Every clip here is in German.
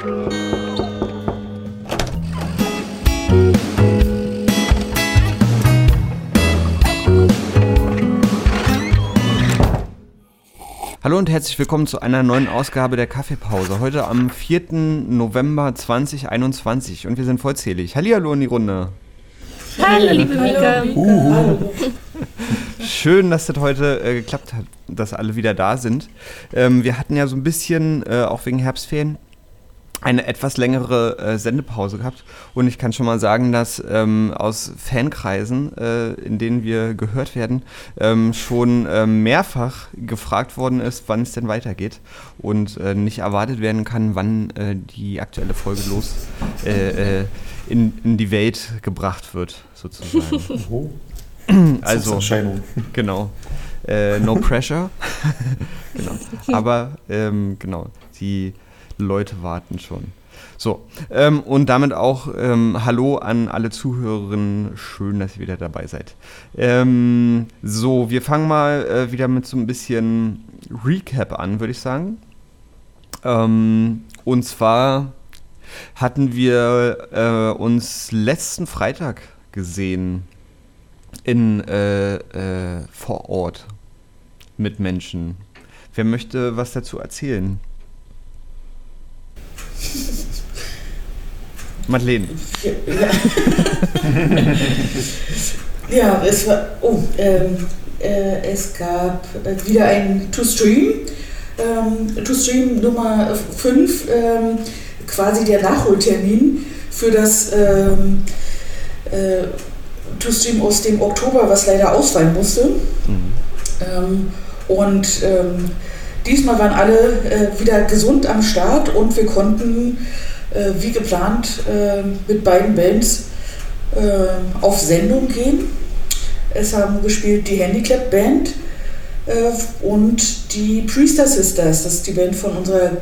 Hallo und herzlich willkommen zu einer neuen Ausgabe der Kaffeepause. Heute am 4. November 2021 und wir sind vollzählig. Hallihallo in die Runde. Hallo, liebe Mika. Uhu. Schön, dass das heute äh, geklappt hat, dass alle wieder da sind. Ähm, wir hatten ja so ein bisschen, äh, auch wegen Herbstferien, eine etwas längere äh, Sendepause gehabt. Und ich kann schon mal sagen, dass ähm, aus Fankreisen, äh, in denen wir gehört werden, ähm, schon äh, mehrfach gefragt worden ist, wann es denn weitergeht. Und äh, nicht erwartet werden kann, wann äh, die aktuelle Folge los äh, in, in, die Welt gebracht wird, sozusagen. Oh. also, genau. no pressure. genau. Aber ähm, genau, die Leute warten schon. So, ähm, und damit auch ähm, Hallo an alle Zuhörerinnen. Schön, dass ihr wieder dabei seid. Ähm, so, wir fangen mal äh, wieder mit so ein bisschen Recap an, würde ich sagen. Ähm, und zwar hatten wir äh, uns letzten Freitag gesehen in äh, äh vor Ort mit Menschen. Wer möchte was dazu erzählen? Madeleine. Ja, es war. Oh, ähm, äh, es gab äh, wieder ein To-Stream. Ähm, To-Stream Nummer 5, ähm, quasi der Nachholtermin für das ähm, äh, To-Stream aus dem Oktober, was leider ausfallen musste. Mhm. Ähm, und ähm, Diesmal waren alle äh, wieder gesund am Start und wir konnten äh, wie geplant äh, mit beiden Bands äh, auf Sendung gehen. Es haben gespielt die Handicap Band äh, und die Priester Sisters, das ist die Band von unserer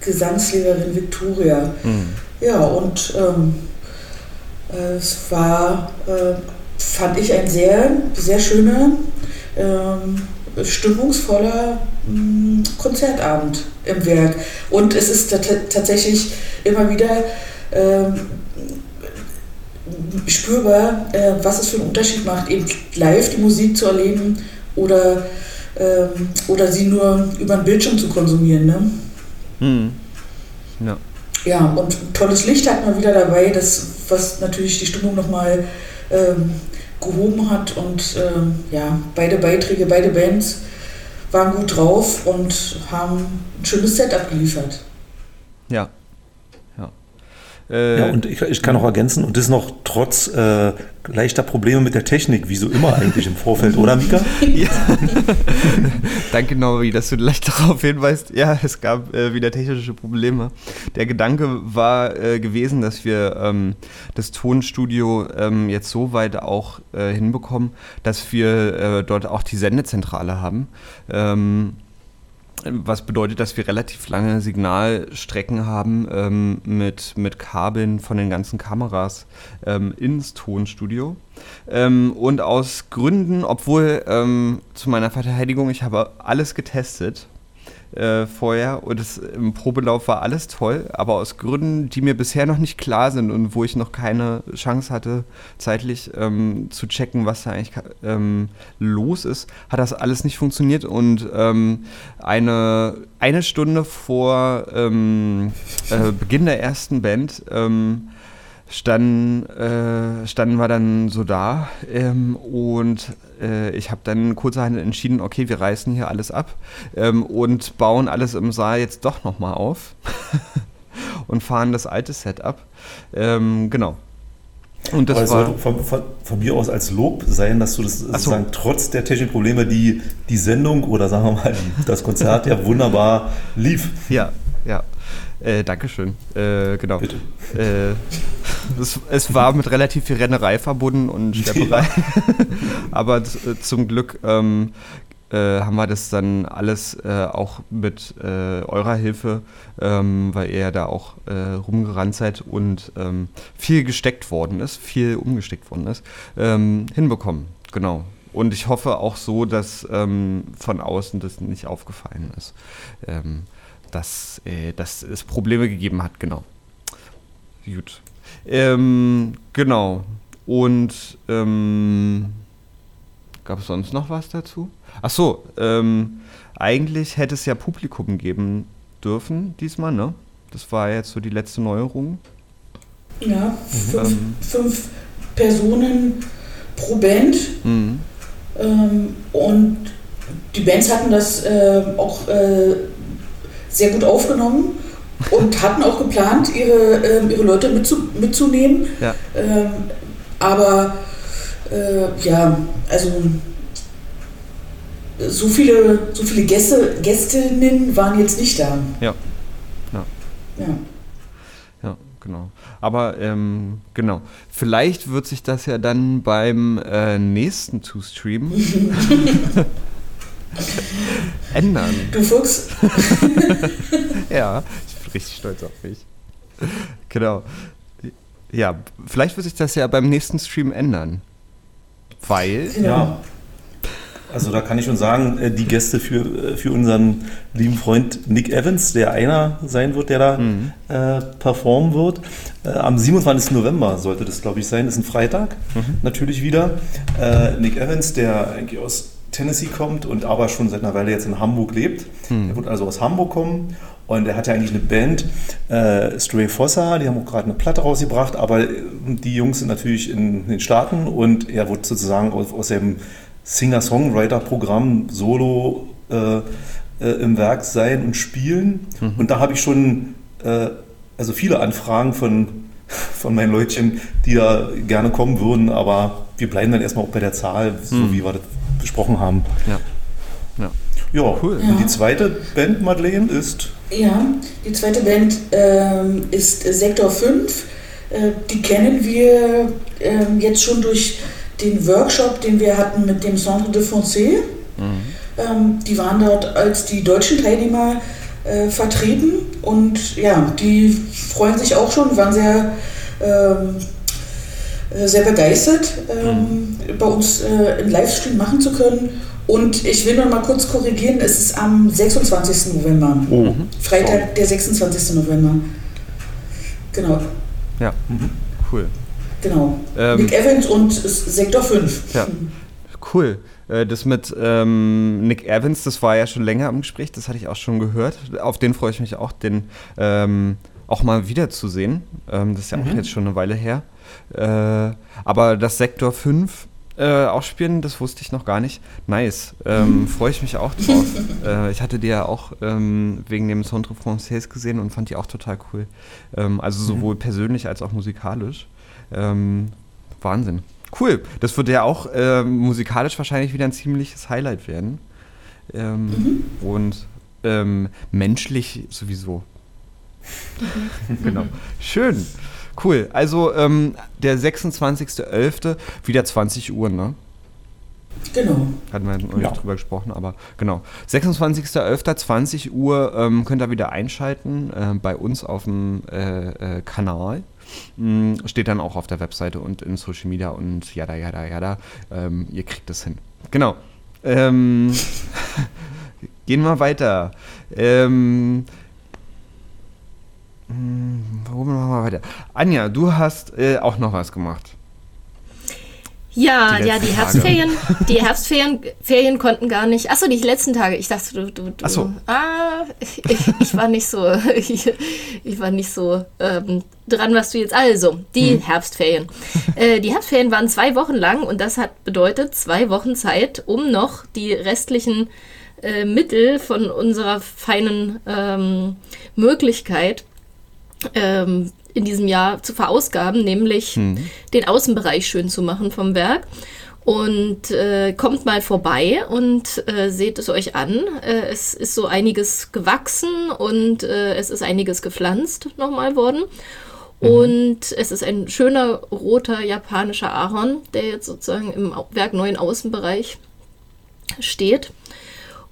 Gesangslehrerin Victoria. Mhm. Ja, und ähm, es war, äh, fand ich, ein sehr, sehr schöner, ähm, stimmungsvoller mm, Konzertabend im Werk. Und es ist tatsächlich immer wieder ähm, spürbar, äh, was es für einen Unterschied macht, eben live die Musik zu erleben oder, ähm, oder sie nur über den Bildschirm zu konsumieren. Ne? Mhm. Ja. Ja, und tolles Licht hat man wieder dabei, das, was natürlich die Stimmung nochmal ähm, gehoben hat. Und ähm, ja, beide Beiträge, beide Bands waren gut drauf und haben ein schönes Set abgeliefert. Ja, äh, ja und ich, ich, kann noch ergänzen, und das noch trotz äh, leichter Probleme mit der Technik, wie so immer eigentlich im Vorfeld, oder Mika? Ja. Danke, Nori, dass du gleich darauf hinweist. Ja, es gab äh, wieder technische Probleme. Der Gedanke war äh, gewesen, dass wir ähm, das Tonstudio ähm, jetzt so weit auch äh, hinbekommen, dass wir äh, dort auch die Sendezentrale haben. Ähm, was bedeutet, dass wir relativ lange Signalstrecken haben ähm, mit, mit Kabeln von den ganzen Kameras ähm, ins Tonstudio. Ähm, und aus Gründen, obwohl ähm, zu meiner Verteidigung, ich habe alles getestet, äh, vorher. Und es, im Probelauf war alles toll, aber aus Gründen, die mir bisher noch nicht klar sind und wo ich noch keine Chance hatte, zeitlich ähm, zu checken, was da eigentlich ähm, los ist, hat das alles nicht funktioniert. Und ähm, eine, eine Stunde vor ähm, äh, Beginn der ersten Band ähm, standen, äh, standen wir dann so da ähm, und äh, ich habe dann kurzerhand entschieden, okay, wir reißen hier alles ab ähm, und bauen alles im Saal jetzt doch nochmal auf und fahren das alte Set ab. Ähm, genau. Und das sollte von, von, von, mir aus als Lob sein, dass du das so. sozusagen trotz der technischen Probleme die, die Sendung oder sagen wir mal das Konzert ja wunderbar lief. Ja, ja. Äh, Dankeschön. Äh, genau. Bitte. Äh, es, es, war mit relativ viel Rennerei verbunden und Stepperei. Ja. Aber äh, zum Glück ähm, äh, haben wir das dann alles äh, auch mit äh, eurer Hilfe, ähm, weil ihr ja da auch äh, rumgerannt seid und ähm, viel gesteckt worden ist, viel umgesteckt worden ist, ähm, hinbekommen. Genau. Und ich hoffe auch so, dass ähm, von außen das nicht aufgefallen ist. Ähm, dass, äh, dass es Probleme gegeben hat, genau. Gut. Ähm, genau. Und ähm, gab es sonst noch was dazu? Ach so, ähm, eigentlich hätte es ja Publikum geben dürfen diesmal, ne? Das war jetzt so die letzte Neuerung. Ja, fünf, ähm, fünf Personen pro Band. Mhm. Ähm, und die Bands hatten das äh, auch äh, sehr gut aufgenommen und hatten auch geplant, ihre, äh, ihre Leute mitzu, mitzunehmen. Ja. Ähm, aber äh, ja, also so viele, so viele Gäste, Gästinnen waren jetzt nicht da. Ja. Ja. Ja, ja genau. Aber ähm, genau, vielleicht wird sich das ja dann beim äh, nächsten Two-Stream ändern. Du Fuchs. ja, ich richtig stolz auf mich. Genau. Ja, vielleicht wird sich das ja beim nächsten Stream ändern. Weil. Ja. Also da kann ich schon sagen, äh, die Gäste für, äh, für unseren lieben Freund Nick Evans, der einer sein wird, der da mhm. äh, performen wird. Äh, am 27. November sollte das, glaube ich, sein. Das ist ein Freitag, mhm. natürlich wieder. Äh, Nick Evans, der eigentlich aus Tennessee kommt und aber schon seit einer Weile jetzt in Hamburg lebt. Mhm. Er wird also aus Hamburg kommen und er hat ja eigentlich eine Band, äh, Stray Fossa, die haben auch gerade eine Platte rausgebracht, aber die Jungs sind natürlich in den Staaten und er wird sozusagen aus, aus dem Singer-Songwriter-Programm solo äh, äh, im Werk sein und spielen. Mhm. Und da habe ich schon äh, also viele Anfragen von, von meinen Leutchen, die da gerne kommen würden, aber wir bleiben dann erstmal auch bei der Zahl, so mhm. wie wir das besprochen haben. Ja. Ja, ja. cool. Ja. Und die zweite Band, Madeleine, ist? Ja, die zweite Band ähm, ist Sektor 5. Äh, die kennen wir äh, jetzt schon durch den Workshop, den wir hatten mit dem Centre de Foncé. Mhm. Ähm, die waren dort als die deutschen Teilnehmer äh, vertreten und ja, die freuen sich auch schon, waren sehr, ähm, äh, sehr begeistert, ähm, mhm. bei uns äh, einen Livestream machen zu können. Und ich will noch mal kurz korrigieren, es ist am 26. November. Oh. Freitag, der 26. November. Genau. Ja, mhm. cool. Genau. Ähm, Nick Evans und Sektor 5. Ja, cool. Äh, das mit ähm, Nick Evans, das war ja schon länger im Gespräch, das hatte ich auch schon gehört. Auf den freue ich mich auch, den ähm, auch mal wiederzusehen. Ähm, das ist ja mhm. auch jetzt schon eine Weile her. Äh, aber das Sektor 5 äh, ausspielen, das wusste ich noch gar nicht. Nice. Ähm. Freue ich mich auch drauf. äh, ich hatte die ja auch ähm, wegen dem Centre Français gesehen und fand die auch total cool. Ähm, also mhm. sowohl mhm. persönlich als auch musikalisch. Ähm, Wahnsinn. Cool. Das wird ja auch äh, musikalisch wahrscheinlich wieder ein ziemliches Highlight werden. Ähm, mhm. Und ähm, menschlich sowieso. Genau. Schön. Cool. Also ähm, der 26.11. wieder 20 Uhr, ne? Genau. Hatten wir noch ja. nicht drüber gesprochen, aber genau. 26.11. 20 Uhr ähm, könnt ihr wieder einschalten äh, bei uns auf dem äh, äh, Kanal. Mhm, steht dann auch auf der Webseite und in Social Media und jada, jada, jada. Ähm, ihr kriegt das hin. Genau. Ähm, gehen wir weiter. Ähm, hm, warum machen wir weiter? Anja, du hast äh, auch noch was gemacht. Ja, die ja, die. Herbstferien, die Herbstferien Ferien konnten gar nicht. Achso, die letzten Tage. Ich dachte, du, du, du Achso. Ah, ich, ich, war nicht so, ich, ich war nicht so ähm, dran, was du jetzt. Also, die hm. Herbstferien. Äh, die Herbstferien waren zwei Wochen lang und das hat bedeutet zwei Wochen Zeit, um noch die restlichen äh, Mittel von unserer feinen ähm, Möglichkeit ähm, in diesem Jahr zu verausgaben, nämlich mhm. den Außenbereich schön zu machen vom Werk. Und äh, kommt mal vorbei und äh, seht es euch an. Äh, es ist so einiges gewachsen und äh, es ist einiges gepflanzt nochmal worden. Mhm. Und es ist ein schöner roter japanischer Ahorn, der jetzt sozusagen im Werk neuen Außenbereich steht.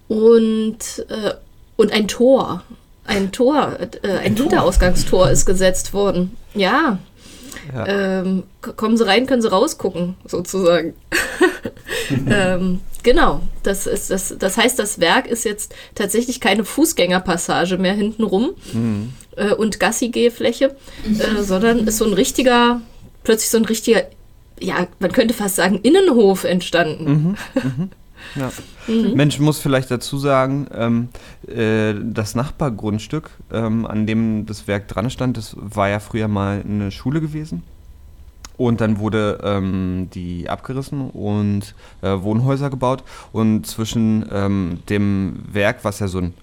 Und, äh, und ein Tor ein Tor, äh, ein, ein Hinterausgangstor ist gesetzt worden. Ja. ja. Ähm, kommen Sie rein, können Sie rausgucken, sozusagen. ähm, Genau, das, ist, das, das heißt, das Werk ist jetzt tatsächlich keine Fußgängerpassage mehr hintenrum mhm. äh, und Gassi-Gehfläche, äh, sondern ist so ein richtiger, plötzlich so ein richtiger, ja, man könnte fast sagen, Innenhof entstanden. Mhm. Mhm. Ja. Mhm. Mensch, muss vielleicht dazu sagen, ähm, äh, das Nachbargrundstück, ähm, an dem das Werk dran stand, das war ja früher mal eine Schule gewesen. Und dann wurde ähm, die abgerissen und äh, Wohnhäuser gebaut. Und zwischen ähm, dem Werk, was ja so ein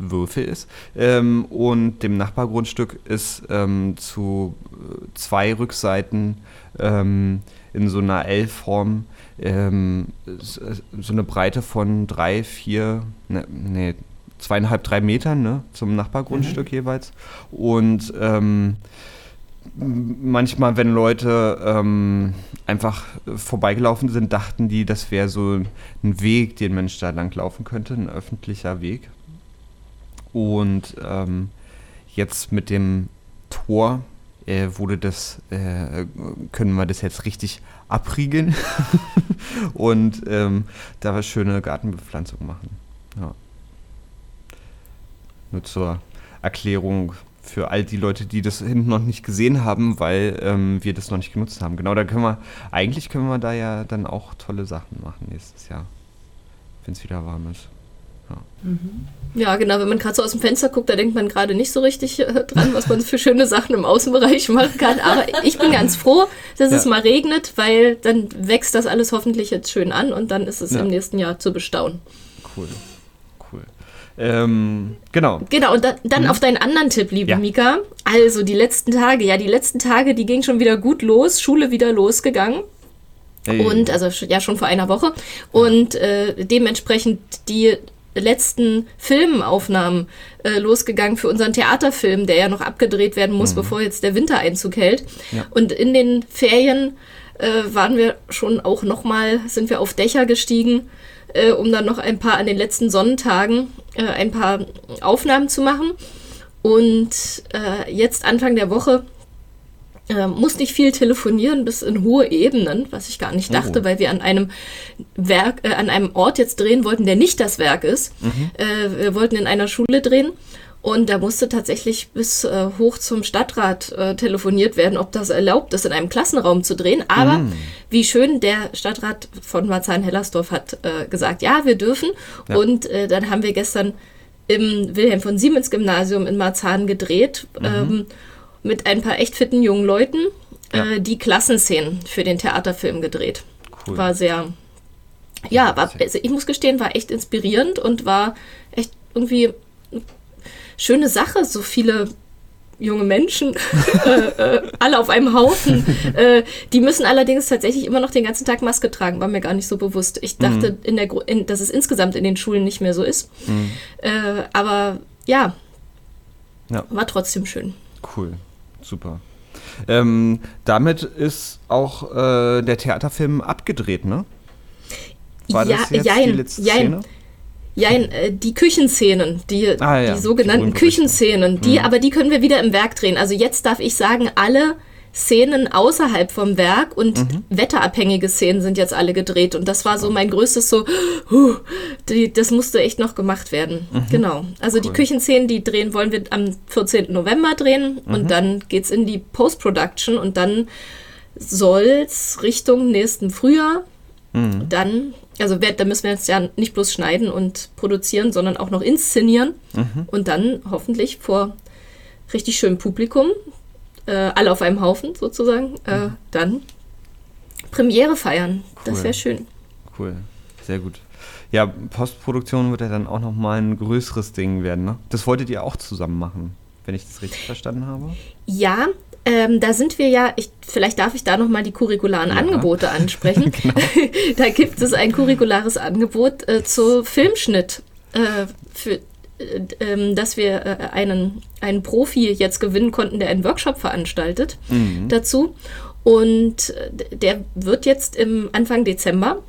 Würfel ist, ähm, und dem Nachbargrundstück ist ähm, zu äh, zwei Rückseiten ähm, in so einer L-Form ähm, so eine Breite von drei, vier, ne, nee, zweieinhalb, drei Metern ne, zum Nachbargrundstück mhm. jeweils. Und ähm, manchmal, wenn Leute ähm, einfach vorbeigelaufen sind, dachten die, das wäre so ein Weg, den Mensch da lang laufen könnte, ein öffentlicher Weg. Und ähm, jetzt mit dem Tor äh, wurde das, äh, können wir das jetzt richtig abriegeln und ähm, da schöne Gartenbepflanzung machen. Ja. Nur zur Erklärung für all die Leute, die das hinten noch nicht gesehen haben, weil ähm, wir das noch nicht genutzt haben. Genau, da können wir, eigentlich können wir da ja dann auch tolle Sachen machen nächstes Jahr, wenn es wieder warm ist. Ja. Mhm. ja, genau, wenn man gerade so aus dem Fenster guckt, da denkt man gerade nicht so richtig äh, dran, was man für schöne Sachen im Außenbereich machen kann. Aber ich bin ganz froh, dass ja. es mal regnet, weil dann wächst das alles hoffentlich jetzt schön an und dann ist es ja. im nächsten Jahr zu bestaunen. Cool. Ähm, genau. Genau, und da, dann mhm. auf deinen anderen Tipp, liebe ja. Mika. Also die letzten Tage, ja, die letzten Tage, die ging schon wieder gut los, Schule wieder losgegangen. Hey. Und also ja schon vor einer Woche. Und äh, dementsprechend die letzten Filmaufnahmen äh, losgegangen für unseren Theaterfilm, der ja noch abgedreht werden muss, mhm. bevor jetzt der Winter Einzug hält. Ja. Und in den Ferien äh, waren wir schon auch nochmal, sind wir auf Dächer gestiegen äh, um dann noch ein paar an den letzten Sonnentagen äh, ein paar Aufnahmen zu machen. Und äh, jetzt Anfang der Woche äh, muss nicht viel telefonieren bis in hohe Ebenen, was ich gar nicht dachte, oh. weil wir an einem Werk, äh, an einem Ort jetzt drehen wollten, der nicht das Werk ist. Mhm. Äh, wir wollten in einer Schule drehen und da musste tatsächlich bis äh, hoch zum Stadtrat äh, telefoniert werden, ob das erlaubt ist, in einem Klassenraum zu drehen. Aber mm. wie schön, der Stadtrat von Marzahn-Hellersdorf hat äh, gesagt, ja, wir dürfen. Ja. Und äh, dann haben wir gestern im Wilhelm von Siemens Gymnasium in Marzahn gedreht, mhm. ähm, mit ein paar echt fitten jungen Leuten, ja. Äh, die Klassenszenen für den Theaterfilm gedreht. Cool. War sehr, ja, war, also ich muss gestehen, war echt inspirierend und war echt irgendwie schöne Sache, so viele junge Menschen, äh, äh, alle auf einem Haufen. Äh, die müssen allerdings tatsächlich immer noch den ganzen Tag Maske tragen, war mir gar nicht so bewusst. Ich dachte, mhm. in der, in, dass es insgesamt in den Schulen nicht mehr so ist. Mhm. Äh, aber ja, ja, war trotzdem schön. Cool, super. Ähm, damit ist auch äh, der Theaterfilm abgedreht, ne? War ja, das jetzt jein, die letzte jein. Szene? Ja, äh, die Küchenszenen, die, ah, ja. die sogenannten die Küchenszenen, die, mhm. aber die können wir wieder im Werk drehen. Also jetzt darf ich sagen, alle Szenen außerhalb vom Werk und mhm. wetterabhängige Szenen sind jetzt alle gedreht. Und das war so mein größtes so, huh, die, das musste echt noch gemacht werden. Mhm. Genau. Also cool. die Küchenszenen, die drehen wollen wir am 14. November drehen mhm. und dann geht es in die Post-Production und dann soll es Richtung nächsten Frühjahr mhm. dann also da müssen wir jetzt ja nicht bloß schneiden und produzieren, sondern auch noch inszenieren mhm. und dann hoffentlich vor richtig schönem Publikum, äh, alle auf einem Haufen sozusagen, äh, mhm. dann Premiere feiern. Cool. Das wäre schön. Cool, sehr gut. Ja, Postproduktion wird ja dann auch nochmal ein größeres Ding werden, ne? Das wolltet ihr auch zusammen machen, wenn ich das richtig verstanden habe? Ja, ähm, da sind wir ja, ich, vielleicht darf ich da nochmal die curricularen ja. Angebote ansprechen. genau. da gibt es ein curriculares Angebot äh, zu Filmschnitt, äh, für, dass wir äh, einen, einen Profi jetzt gewinnen konnten, der einen Workshop veranstaltet mhm. dazu. Und äh, der wird jetzt im Anfang Dezember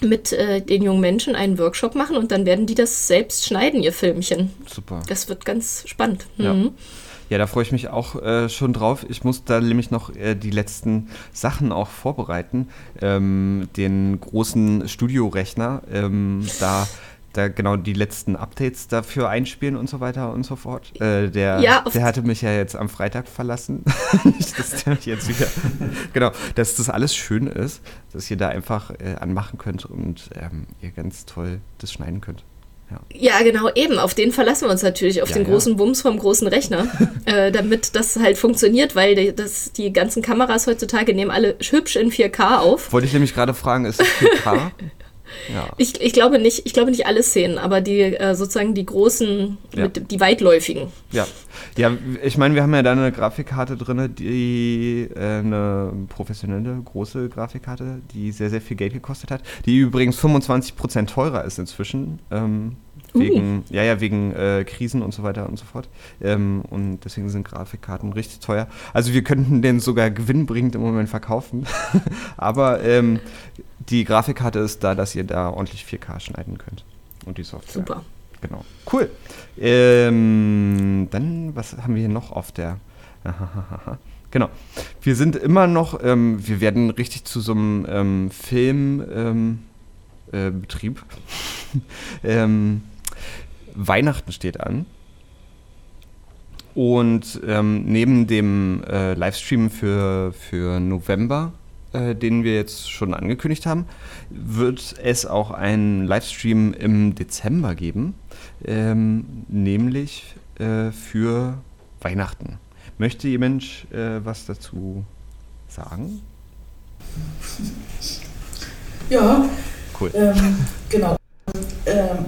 mit äh, den jungen Menschen einen Workshop machen und dann werden die das selbst schneiden, ihr Filmchen. Super. Das wird ganz spannend. Ja. Mhm. Ja, da freue ich mich auch äh, schon drauf. Ich muss da nämlich noch äh, die letzten Sachen auch vorbereiten. Ähm, den großen Studiorechner, ähm, da da genau die letzten Updates dafür einspielen und so weiter und so fort. Äh, der, ja, der hatte mich ja jetzt am Freitag verlassen. Nicht, dass der mich jetzt wieder. genau, dass das alles schön ist, dass ihr da einfach äh, anmachen könnt und ähm, ihr ganz toll das schneiden könnt. Ja. ja. genau, eben. Auf den verlassen wir uns natürlich, auf ja, den großen ja. Bums vom großen Rechner, äh, damit das halt funktioniert, weil die, das, die ganzen Kameras heutzutage nehmen alle hübsch in 4K auf. Wollte ich nämlich gerade fragen, ist es 4K? Ja. Ich, ich, glaube nicht, ich glaube nicht alle Szenen, aber die äh, sozusagen die großen, ja. mit, die weitläufigen. Ja, ja ich meine, wir haben ja da eine Grafikkarte drin, die äh, eine professionelle, große Grafikkarte, die sehr, sehr viel Geld gekostet hat, die übrigens 25% teurer ist inzwischen. Ähm, wegen, uh. ja, ja, wegen äh, Krisen und so weiter und so fort. Ähm, und deswegen sind Grafikkarten richtig teuer. Also wir könnten den sogar gewinnbringend im Moment verkaufen. Aber ähm, die Grafikkarte ist da, dass ihr da ordentlich 4K schneiden könnt. Und die Software. Super. Genau. Cool. Ähm, dann, was haben wir hier noch auf der. genau. Wir sind immer noch, ähm, wir werden richtig zu so einem ähm, Filmbetrieb. Ähm, äh, Weihnachten steht an. Und ähm, neben dem äh, Livestream für, für November äh, den wir jetzt schon angekündigt haben, wird es auch einen Livestream im Dezember geben, ähm, nämlich äh, für Weihnachten. Möchte jemand äh, was dazu sagen? Ja, cool. Ähm, genau. Ähm,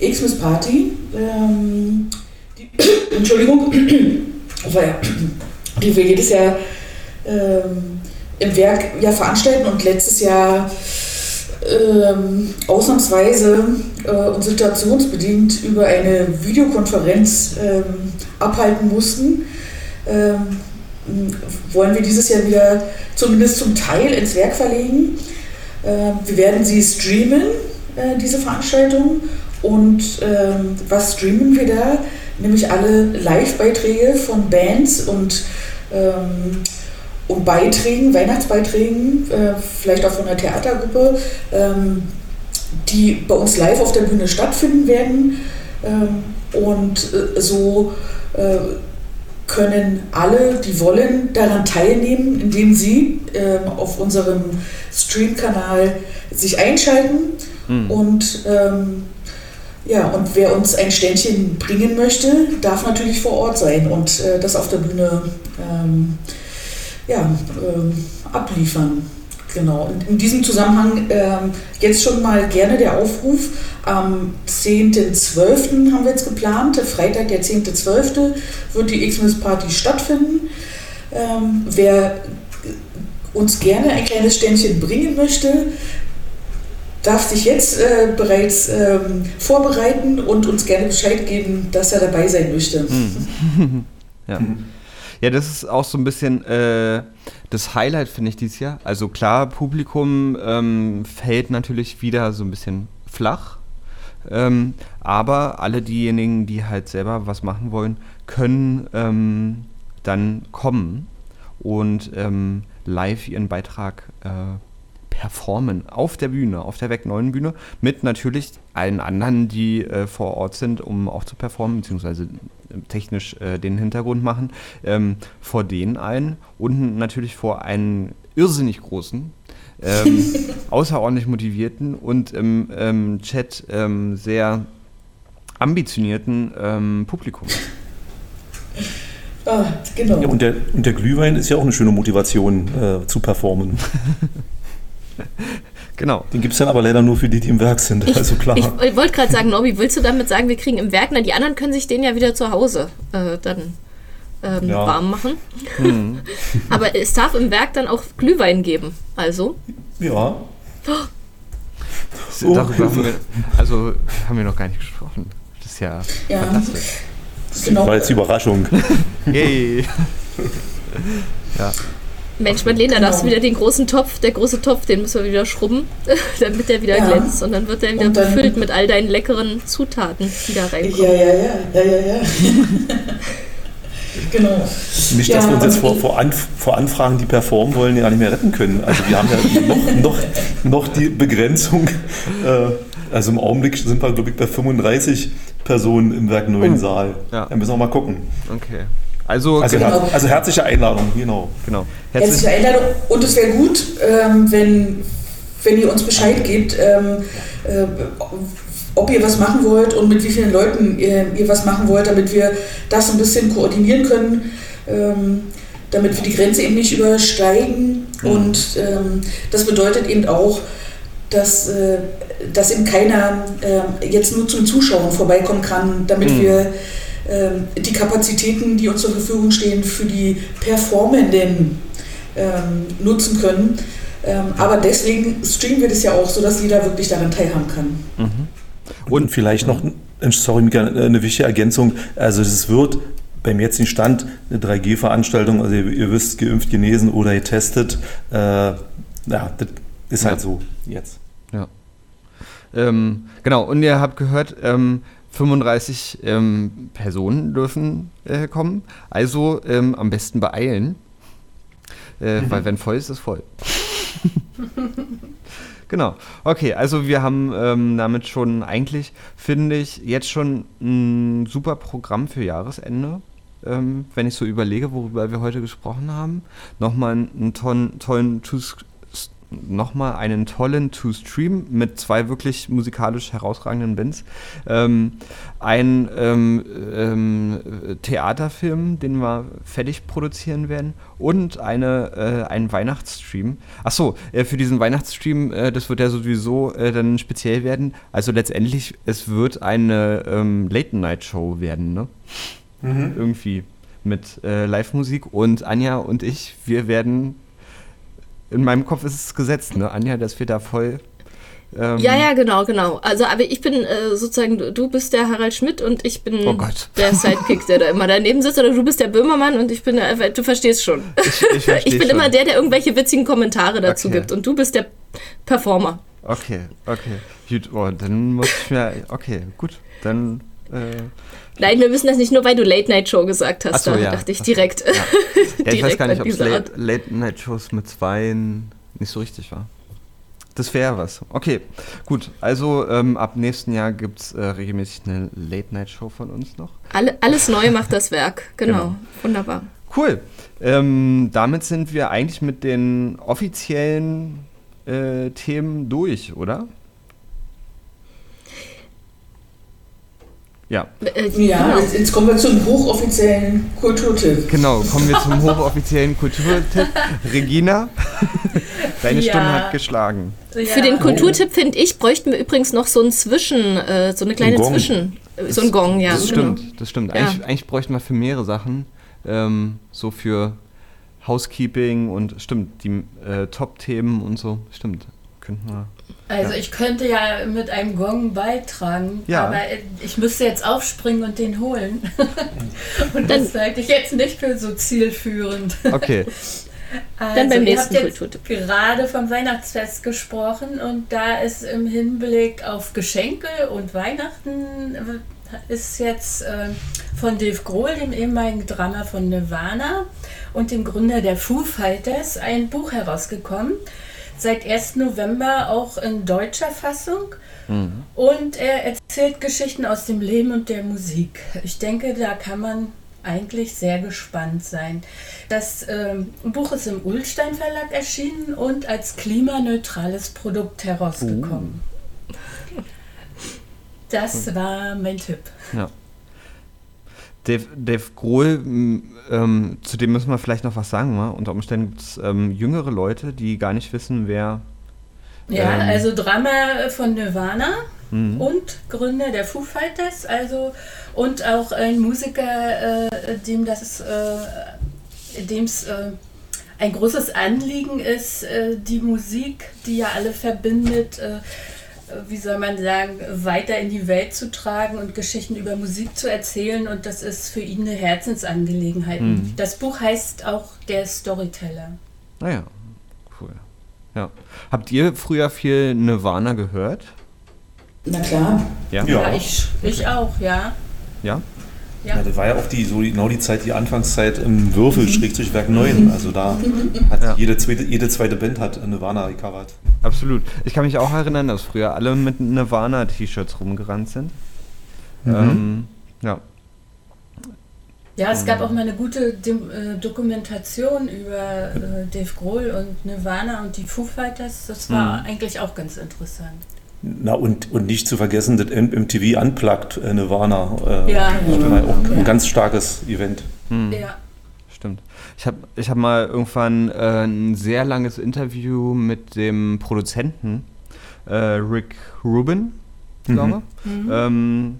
Xmas Party. Ähm, die, Entschuldigung, die wir jedes Jahr ähm, im Werk ja veranstalten und letztes Jahr ähm, ausnahmsweise äh, und situationsbedingt über eine Videokonferenz ähm, abhalten mussten, ähm, wollen wir dieses Jahr wieder zumindest zum Teil ins Werk verlegen. Äh, wir werden sie streamen, äh, diese Veranstaltung. Und ähm, was streamen wir da? Nämlich alle Live-Beiträge von Bands und ähm, und Beiträgen, Weihnachtsbeiträgen, äh, vielleicht auch von einer Theatergruppe, ähm, die bei uns live auf der Bühne stattfinden werden. Ähm, und äh, so äh, können alle, die wollen, daran teilnehmen, indem sie ähm, auf unserem Stream-Kanal sich einschalten. Mhm. Und ähm, ja, und wer uns ein Ständchen bringen möchte, darf natürlich vor Ort sein und äh, das auf der Bühne ähm, ja, äh, abliefern. Genau. Und in diesem Zusammenhang äh, jetzt schon mal gerne der Aufruf. Am 10.12. haben wir jetzt geplant, Freitag der 10.12. wird die Xmas Party stattfinden. Ähm, wer uns gerne ein kleines Ständchen bringen möchte, darf sich jetzt äh, bereits ähm, vorbereiten und uns gerne Bescheid geben, dass er dabei sein möchte. Mhm. ja. Ja, das ist auch so ein bisschen äh, das Highlight, finde ich, dieses Jahr. Also klar, Publikum ähm, fällt natürlich wieder so ein bisschen flach. Ähm, aber alle diejenigen, die halt selber was machen wollen, können ähm, dann kommen und ähm, live ihren Beitrag äh, performen auf der Bühne, auf der Weg 9 Bühne, mit natürlich allen anderen, die äh, vor Ort sind, um auch zu performen, beziehungsweise technisch äh, den Hintergrund machen, ähm, vor denen ein und natürlich vor einen irrsinnig großen, ähm, außerordentlich motivierten und im ähm, Chat ähm, sehr ambitionierten ähm, Publikum. Ah, genau. Ja, und, der, und der Glühwein ist ja auch eine schöne Motivation äh, zu performen. Genau. Den gibt es dann aber leider nur für die, die im Werk sind. Ich, also klar. Ich, ich wollte gerade sagen, Norbi, willst du damit sagen, wir kriegen im Werk, na, die anderen können sich den ja wieder zu Hause äh, dann ähm, ja. warm machen. Mhm. aber es darf im Werk dann auch Glühwein geben. Also. Ja. Oh. Darüber haben wir, also haben wir noch gar nicht gesprochen. Das ist ja, ja. fantastisch. Das genau. war jetzt die Überraschung. Yay. ja. Mensch, Madeleine, da hast du genau. wieder den großen Topf. Der große Topf, den müssen wir wieder schrubben, damit der wieder ja. glänzt. Und dann wird der wieder dann, befüllt mit all deinen leckeren Zutaten, die da reinkommen. Ja, ja, ja, ja, ja, ja. Genau. Nicht, dass ja, wir uns jetzt vor, vor, Anf vor, Anfragen, die performen wollen, ja nicht mehr retten können. Also wir haben ja noch, noch, noch die Begrenzung. Äh, also im Augenblick sind wir, glaube ich, bei 35 Personen im Werk Neuen oh. Saal. Ja. Da müssen wir mal gucken. Okay. Also, also, genau. her also, herzliche Einladung, genau. genau. Herzliche Einladung. Und es wäre gut, ähm, wenn, wenn ihr uns Bescheid gebt, ähm, äh, ob ihr was machen wollt und mit wie vielen Leuten ihr, ihr, was machen wollt, damit wir das ein bisschen koordinieren können, ähm, damit wir die Grenze eben nicht übersteigen. Mhm. Und ähm, das bedeutet eben auch, dass, äh, dass eben keiner äh, jetzt nur zum Zuschauen vorbeikommen kann, damit mhm. wir äh, die Kapazitäten, die uns zur Verfügung stehen, für die Performenden ähm, nutzen können. Ähm, aber deswegen streamen wir das ja auch, sodass jeder wirklich daran teilhaben kann. Mhm. Und vielleicht noch, sorry, Mika, eine wichtige Ergänzung. Also es wird beim jetzigen Stand eine 3G-Veranstaltung, also ihr, ihr, wisst, geimpft, genesen oder getestet. Äh, ja, das ist halt ja. so jetzt. Ja. Ähm, genau, und ihr habt gehört, ähm, 35 ähm, Personen dürfen äh, kommen. Also ähm, am besten beeilen. Äh, mhm. Weil wenn voll ist, ist voll. Genau. Okay, also wir haben ähm, damit schon eigentlich, finde ich, jetzt schon ein super Programm für Jahresende. Ähm, wenn ich so überlege, worüber wir heute gesprochen haben. Nochmal einen tollen, tollen nochmal einen tollen To-Stream mit zwei wirklich musikalisch herausragenden Bands. Ähm, ein ähm, ähm, Theaterfilm, den wir fertig produzieren werden und eine, äh, einen Weihnachtsstream. Achso, äh, für diesen Weihnachtsstream, äh, das wird ja sowieso äh, dann speziell werden. Also letztendlich, es wird eine ähm, Late-Night-Show werden, ne? Mhm. Irgendwie mit äh, Live-Musik und Anja und ich, wir werden in meinem Kopf ist es gesetzt, ne, Anja, dass wir da voll. Ähm ja, ja, genau, genau. Also, aber ich bin äh, sozusagen, du bist der Harald Schmidt und ich bin oh der Sidekick, der da immer daneben sitzt. Oder du bist der Böhmermann und ich bin der, du verstehst schon. Ich, ich, ich bin schon. immer der, der irgendwelche witzigen Kommentare dazu okay. gibt und du bist der Performer. Okay, okay. Gut, oh, dann muss ich mir, okay, gut, dann äh, Nein, wir müssen das nicht nur, weil du Late Night Show gesagt hast. So, da ja. dachte ich direkt. Ja. ja ich weiß gar nicht, ob es Late, Late, Night Shows mit Zweien nicht so richtig war. Das wäre was. Okay, gut. Also ähm, ab nächsten Jahr gibt es äh, regelmäßig eine Late Night Show von uns noch. Alle, alles neu macht das Werk. Genau. genau. Wunderbar. Cool. Ähm, damit sind wir eigentlich mit den offiziellen äh, Themen durch, oder? Ja. Äh, ja, genau. jetzt, jetzt, kommen wir zum hochoffiziellen Kulturtipp. Genau, kommen wir zum hochoffiziellen Kulturtipp. Regina, deine ja. Stunde hat geschlagen. Ja. Für den Kulturtipp, finde ich, bräuchten wir übrigens noch so ein Zwischen, äh, so eine kleine ein Zwischen, äh, so ein Gong, ja. Das stimmt, genau. das stimmt. Eigentlich, ja. eigentlich bräuchten wir für mehrere Sachen, ähm, so für Housekeeping und stimmt, die äh, Top-Themen und so, stimmt, könnten wir also ja. ich könnte ja mit einem Gong beitragen, ja. aber ich müsste jetzt aufspringen und den holen. und das halte ich jetzt nicht für so zielführend. Okay. Also, Dann beim nächsten ihr habt jetzt gerade vom Weihnachtsfest gesprochen und da ist im Hinblick auf Geschenke und Weihnachten ist jetzt äh, von Dave Grohl, dem ehemaligen Drama von Nirvana und dem Gründer der Foo Fighters, ein Buch herausgekommen seit 1. November auch in deutscher Fassung. Mhm. Und er erzählt Geschichten aus dem Leben und der Musik. Ich denke, da kann man eigentlich sehr gespannt sein. Das ähm, Buch ist im Ulstein Verlag erschienen und als klimaneutrales Produkt herausgekommen. Uh. Das war mein Tipp. Ja. Dave, Dave Grohl, ähm, zu dem müssen wir vielleicht noch was sagen. Wa? Unter Umständen gibt es ähm, jüngere Leute, die gar nicht wissen, wer. Ja, ähm, also Drama von Nirvana mhm. und Gründer der Foo Fighters, also und auch ein Musiker, äh, dem das, äh, dem es äh, ein großes Anliegen ist, äh, die Musik, die ja alle verbindet, äh, wie soll man sagen, weiter in die Welt zu tragen und Geschichten über Musik zu erzählen. Und das ist für ihn eine Herzensangelegenheit. Mhm. Das Buch heißt auch Der Storyteller. Naja, ah cool. Ja. Habt ihr früher viel Nirvana gehört? Na klar. Ja, ja ich, ich auch, ja. Ja? Ja. ja. das war ja auch die, so genau die Zeit, die Anfangszeit im Würfel, mhm. Schrägstrich 9. Also da hat ja. jede, zweite, jede zweite Band hat Nirvana gecovert. Absolut. Ich kann mich auch erinnern, dass früher alle mit Nirvana-T-Shirts rumgerannt sind. Mhm. Ähm, ja. Ja, es gab auch mal eine gute äh, Dokumentation über äh, Dave Grohl und Nirvana und die Foo Fighters. Das war mhm. eigentlich auch ganz interessant. Na und, und nicht zu vergessen, das MTV Unplugged äh, Nirvana. Äh, ja. War auch ein ganz starkes Event. Mhm. Ja. Stimmt. Ich habe ich hab mal irgendwann äh, ein sehr langes Interview mit dem Produzenten äh, Rick Rubin, glaube ich, mhm. ähm,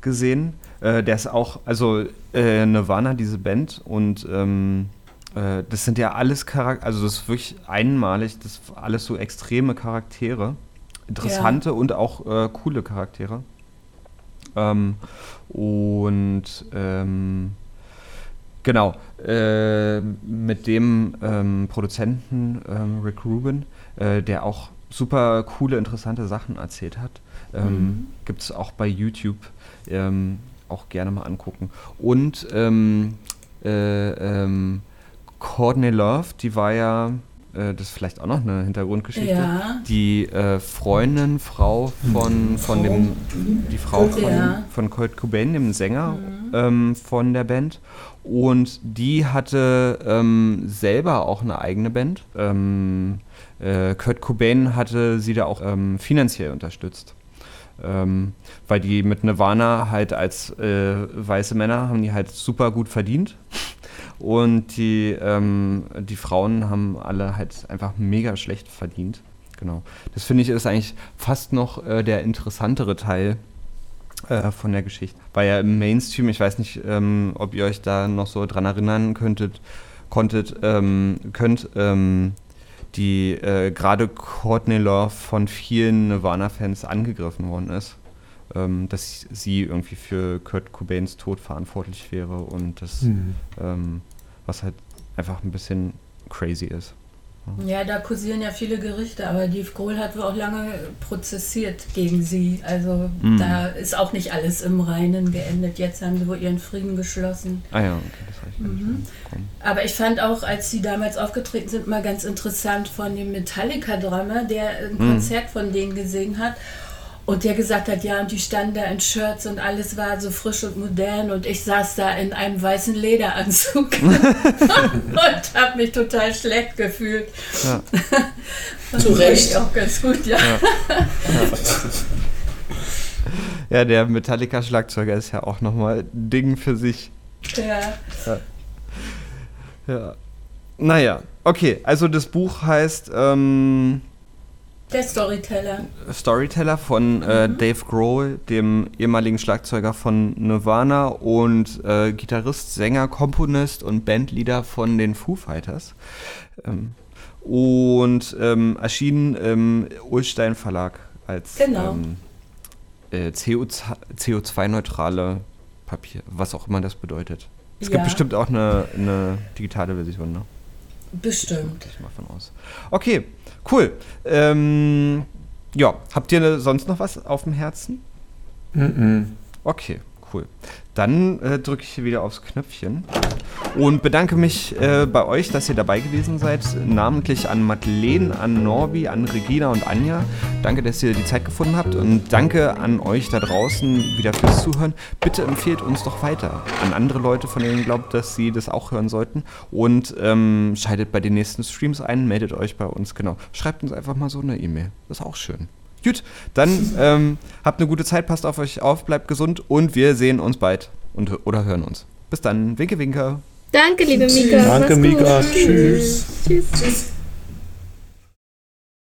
gesehen. Äh, der ist auch, also äh, Nirvana, diese Band, und ähm, das sind ja alles Charaktere, also das ist wirklich einmalig, das alles so extreme Charaktere interessante ja. und auch äh, coole Charaktere. Ähm, und ähm, genau, äh, mit dem ähm, Produzenten ähm, Rick Rubin, äh, der auch super coole, interessante Sachen erzählt hat. Ähm, mhm. Gibt es auch bei YouTube. Ähm, auch gerne mal angucken. Und äh, Courtney Love, die war ja das ist vielleicht auch noch eine Hintergrundgeschichte. Ja. Die äh, Freundin, Frau von, von dem, die Frau von, ja. von Kurt Cobain, dem Sänger mhm. ähm, von der Band. Und die hatte ähm, selber auch eine eigene Band. Ähm, äh, Kurt Cobain hatte sie da auch ähm, finanziell unterstützt. Ähm, weil die mit Nirvana halt als äh, weiße Männer haben die halt super gut verdient. Und die, ähm, die Frauen haben alle halt einfach mega schlecht verdient. Genau. Das finde ich ist eigentlich fast noch äh, der interessantere Teil äh, von der Geschichte. Weil ja im Mainstream, ich weiß nicht, ähm, ob ihr euch da noch so dran erinnern könntet, konntet, ähm, könnt, ähm, die äh, gerade Courtney Love von vielen Nirvana-Fans angegriffen worden ist ähm, dass sie irgendwie für Kurt Cobains Tod verantwortlich wäre und das, mhm. ähm, was halt einfach ein bisschen crazy ist. Ja, da kursieren ja viele Gerichte, aber Dave Grohl hat wohl auch lange prozessiert gegen sie. Also mhm. da ist auch nicht alles im Reinen geendet. Jetzt haben sie wohl ihren Frieden geschlossen. Ah ja, okay, das habe ich mhm. Aber ich fand auch, als sie damals aufgetreten sind, mal ganz interessant von dem Metallica-Drummer, der ein mhm. Konzert von denen gesehen hat. Und der gesagt hat, ja, und die standen da in Shirts und alles war so frisch und modern und ich saß da in einem weißen Lederanzug und habe mich total schlecht gefühlt. Ja. Zu Recht. Auch ganz gut, ja. Ja, ja der Metallica-Schlagzeuger ist ja auch nochmal ein Ding für sich. Ja. ja. Ja. Naja, okay, also das Buch heißt. Ähm, der Storyteller. Storyteller von äh, mhm. Dave Grohl, dem ehemaligen Schlagzeuger von Nirvana und äh, Gitarrist, Sänger, Komponist und Bandleader von den Foo Fighters. Ähm, und ähm, erschienen im Ulstein Verlag als genau. ähm, äh, CO2-neutrale Papier, was auch immer das bedeutet. Es ja. gibt bestimmt auch eine, eine digitale Version, ne? Bestimmt. Ich mal von aus. Okay, cool. Ähm, ja, habt ihr sonst noch was auf dem Herzen? Mm, -mm. Okay, cool. Dann äh, drücke ich hier wieder aufs Knöpfchen und bedanke mich äh, bei euch, dass ihr dabei gewesen seid. Namentlich an Madeleine, an Norbi, an Regina und Anja. Danke, dass ihr die Zeit gefunden habt und danke an euch da draußen wieder fürs Zuhören. Bitte empfehlt uns doch weiter an andere Leute, von denen ihr glaubt, dass sie das auch hören sollten. Und ähm, schaltet bei den nächsten Streams ein, meldet euch bei uns. Genau. Schreibt uns einfach mal so eine E-Mail. Das ist auch schön. Gut, dann ähm, habt eine gute Zeit, passt auf euch auf, bleibt gesund und wir sehen uns bald und, oder hören uns. Bis dann, winke, winke. Danke, liebe Mika. Danke, Mika. Tschüss. Tschüss. Tschüss.